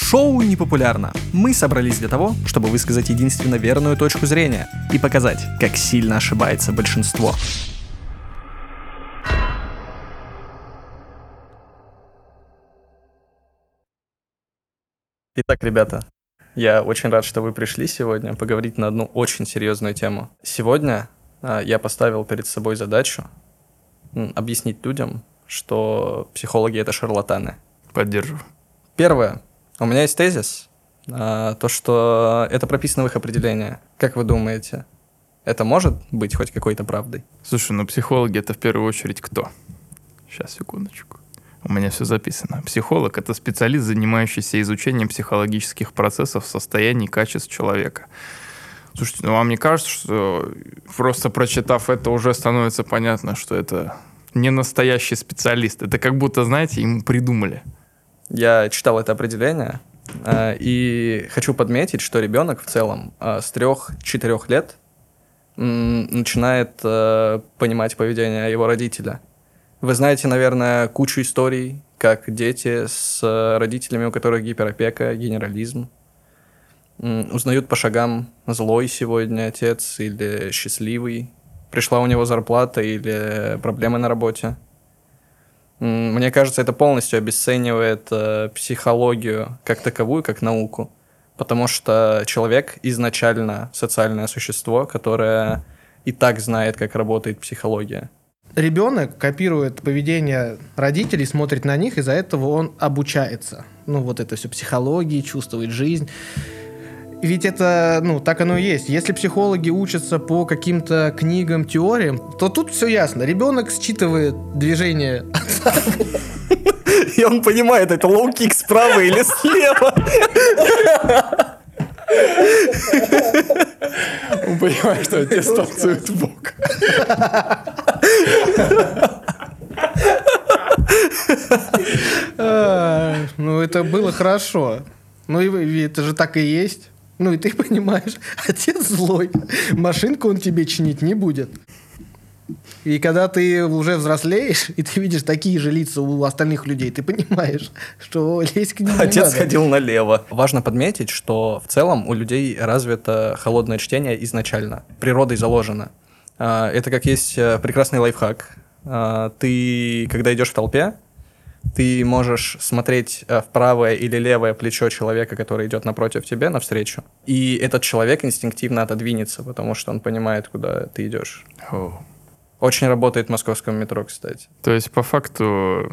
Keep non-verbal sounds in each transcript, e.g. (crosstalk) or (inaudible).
Шоу непопулярно. Мы собрались для того, чтобы высказать единственно верную точку зрения и показать, как сильно ошибается большинство. Итак, ребята, я очень рад, что вы пришли сегодня поговорить на одну очень серьезную тему. Сегодня а, я поставил перед собой задачу объяснить людям, что психологи это шарлатаны. Поддерживаю. Первое. У меня есть тезис, а, то, что это прописано в их определении. Как вы думаете, это может быть хоть какой-то правдой? Слушай, ну психологи это в первую очередь кто? Сейчас, секундочку. У меня все записано. Психолог — это специалист, занимающийся изучением психологических процессов, состояний, качеств человека. Слушайте, ну вам не кажется, что просто прочитав это, уже становится понятно, что это не настоящий специалист? Это как будто, знаете, ему придумали. Я читал это определение, э, и хочу подметить, что ребенок в целом э, с 3-4 лет начинает э, понимать поведение его родителя. Вы знаете, наверное, кучу историй, как дети с родителями, у которых гиперопека, генерализм, узнают по шагам, злой сегодня отец или счастливый, пришла у него зарплата или проблемы на работе. Мне кажется, это полностью обесценивает э, психологию как таковую, как науку. Потому что человек изначально социальное существо, которое и так знает, как работает психология. Ребенок копирует поведение родителей, смотрит на них, из-за этого он обучается. Ну, вот это все психологии, чувствует жизнь. Ведь это, ну, так оно и есть. Если психологи учатся по каким-то книгам, теориям, то тут все ясно. Ребенок считывает движение отца. И он понимает, это лоу-кик справа или слева. Он понимает, что отец танцует в бок. Ну, это было хорошо. Ну, это же так и есть. Ну, и ты понимаешь, (laughs) отец злой. Машинку он тебе чинить не будет. И когда ты уже взрослеешь, и ты видишь такие же лица у остальных людей, ты понимаешь, что лезть к ним не Отец надо. ходил налево. Важно подметить, что в целом у людей развито холодное чтение изначально. Природой заложено. А, Это как есть э, прекрасный лайфхак. А, Ты, когда идешь в толпе, ты можешь смотреть э, в правое или левое плечо человека, который идет напротив тебя навстречу. И этот человек инстинктивно отодвинется, потому что он понимает, куда ты идешь. О. Очень работает в московском метро, кстати. То есть, по факту,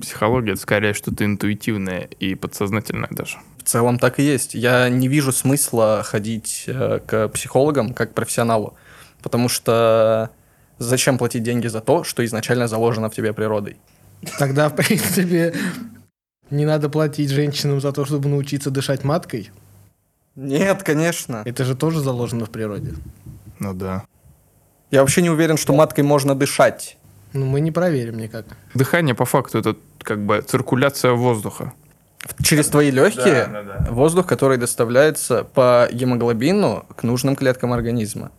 психология — это скорее что-то интуитивное и подсознательное даже. В целом так и есть. Я не вижу смысла ходить э, к психологам как к профессионалу, потому что зачем платить деньги за то, что изначально заложено в тебе природой? Тогда, в принципе, не надо платить женщинам за то, чтобы научиться дышать маткой. Нет, конечно. Это же тоже заложено в природе. Ну да. Я вообще не уверен, что маткой можно дышать. Ну, мы не проверим никак. Дыхание, по факту, это как бы циркуляция воздуха. Через твои легкие Да, да, да. воздух, который доставляется по гемоглобину к нужным клеткам организма.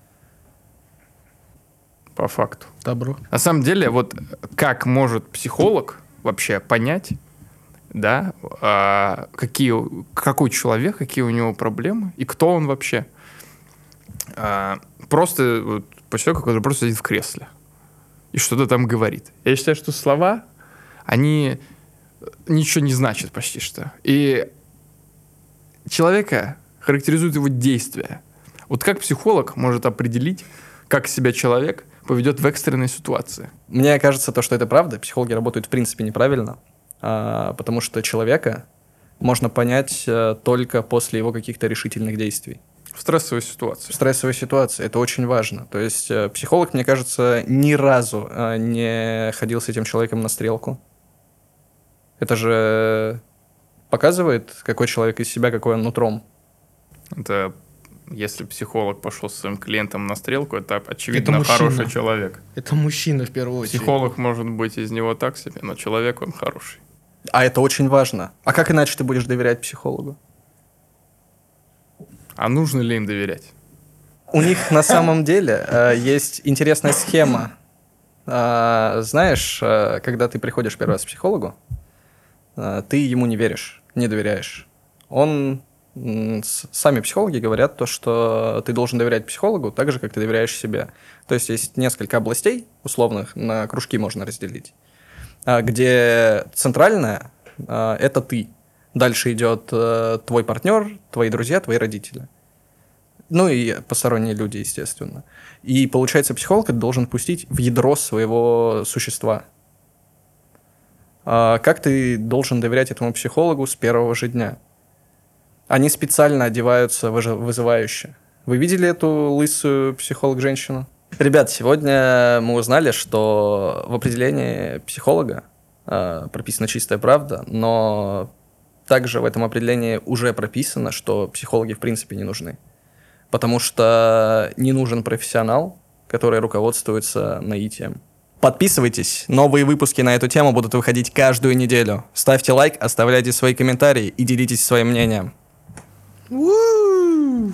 По факту. Добро. На самом деле, вот как может психолог вообще понять, да, а, какие, какой человек, какие у него проблемы и кто он вообще? А, просто вот, по человеку, который просто сидит в кресле и что-то там говорит. Я считаю, что слова, они ничего не значат почти что. И человека характеризует его действия. Вот как психолог может определить, как себя человек поведет в экстренной ситуации? Мне кажется, то, что это правда, психологи работают в принципе неправильно, а, потому что человека можно понять э, только после его каких-то решительных действий. В стрессовой В ситуации. стрессовой ситуации это очень важно. То есть э, психолог, мне кажется, ни разу э, не ходил с этим человеком на стрелку. Это же показывает, какой человек из себя, какой он нутром. Это если психолог пошел с своим клиентом на стрелку, это очевидно мужчина. хороший человек. Это мужчина в первую очередь. Психолог может быть из него так себе, но человек он хороший. А это очень важно. А как иначе ты будешь доверять психологу? А нужно ли им доверять? У них на самом деле э, есть интересная схема. А, Знаешь, э, когда ты приходишь первый раз к психологу, э, ты ему не веришь, не доверяешь. он сами психологи говорят то, что ты должен доверять психологу так же, как ты доверяешь себе. То есть есть несколько областей условных, на кружки можно разделить, а, где центральная а, это ты. Дальше идет э, твой партнер, твои друзья, твои родители. Ну и посторонние люди, естественно. И получается, психолог это должен пустить в ядро своего существа. А как ты должен доверять этому психологу с первого же дня? Они специально одеваются вызывающе. Вы видели эту лысую психолог-женщину? Ребят, сегодня мы узнали, что в определении психолога а, прописана чистая правда, но также в этом определении уже прописано, что психологи в принципе не нужны. Потому что не нужен профессионал, который руководствуется наитием. Подписывайтесь, новые выпуски на эту тему будут выходить каждую неделю. Ставьте лайк, оставляйте свои комментарии и делитесь своим мнением. Кончено.